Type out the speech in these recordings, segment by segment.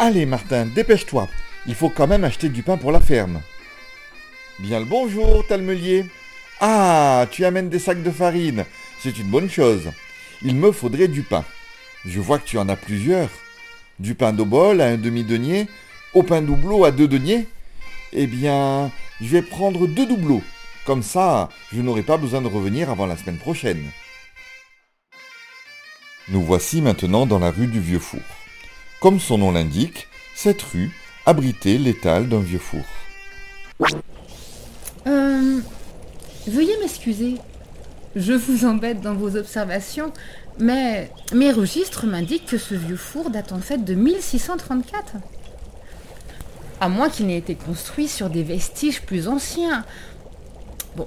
Allez Martin, dépêche-toi. Il faut quand même acheter du pain pour la ferme. Bien le bonjour, Talmelier. Ah, tu amènes des sacs de farine. C'est une bonne chose. Il me faudrait du pain. Je vois que tu en as plusieurs. Du pain d'obol à un demi-denier, au pain doubleau à deux deniers. Eh bien, je vais prendre deux doubleaux. Comme ça, je n'aurai pas besoin de revenir avant la semaine prochaine. Nous voici maintenant dans la rue du Vieux Four. Comme son nom l'indique, cette rue abritait l'étal d'un vieux four. Euh, veuillez m'excuser. Je vous embête dans vos observations, mais mes registres m'indiquent que ce vieux four date en fait de 1634. À moins qu'il n'ait été construit sur des vestiges plus anciens. Bon,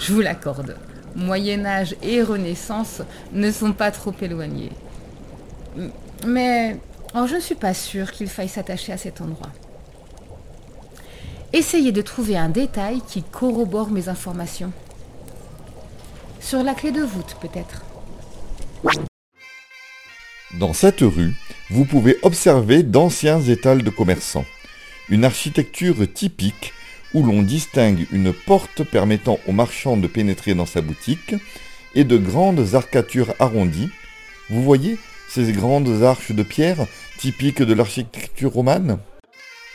je vous l'accorde. Moyen Âge et Renaissance ne sont pas trop éloignés. Mais oh, je ne suis pas sûre qu'il faille s'attacher à cet endroit. Essayez de trouver un détail qui corrobore mes informations. Sur la clé de voûte, peut-être. Dans cette rue, vous pouvez observer d'anciens étals de commerçants, une architecture typique où l'on distingue une porte permettant aux marchands de pénétrer dans sa boutique et de grandes arcatures arrondies. Vous voyez ces grandes arches de pierre typiques de l'architecture romane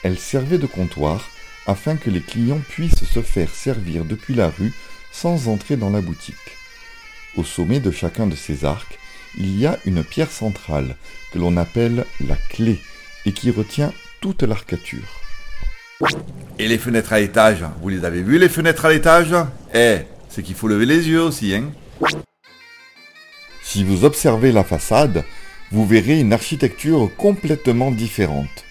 Elles servaient de comptoir afin que les clients puissent se faire servir depuis la rue sans entrer dans la boutique. Au sommet de chacun de ces arcs, il y a une pierre centrale que l'on appelle la clé et qui retient toute l'arcature. Et les fenêtres à étage, vous les avez vues les fenêtres à l'étage? Eh, c'est qu'il faut lever les yeux aussi, hein Si vous observez la façade, vous verrez une architecture complètement différente.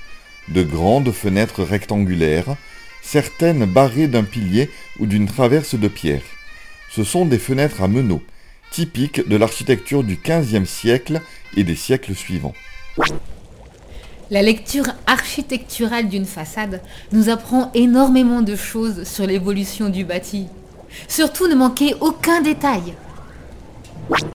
De grandes fenêtres rectangulaires, certaines barrées d'un pilier ou d'une traverse de pierre. Ce sont des fenêtres à meneaux, typiques de l'architecture du XVe siècle et des siècles suivants. La lecture architecturale d'une façade nous apprend énormément de choses sur l'évolution du bâti. Surtout ne manquez aucun détail.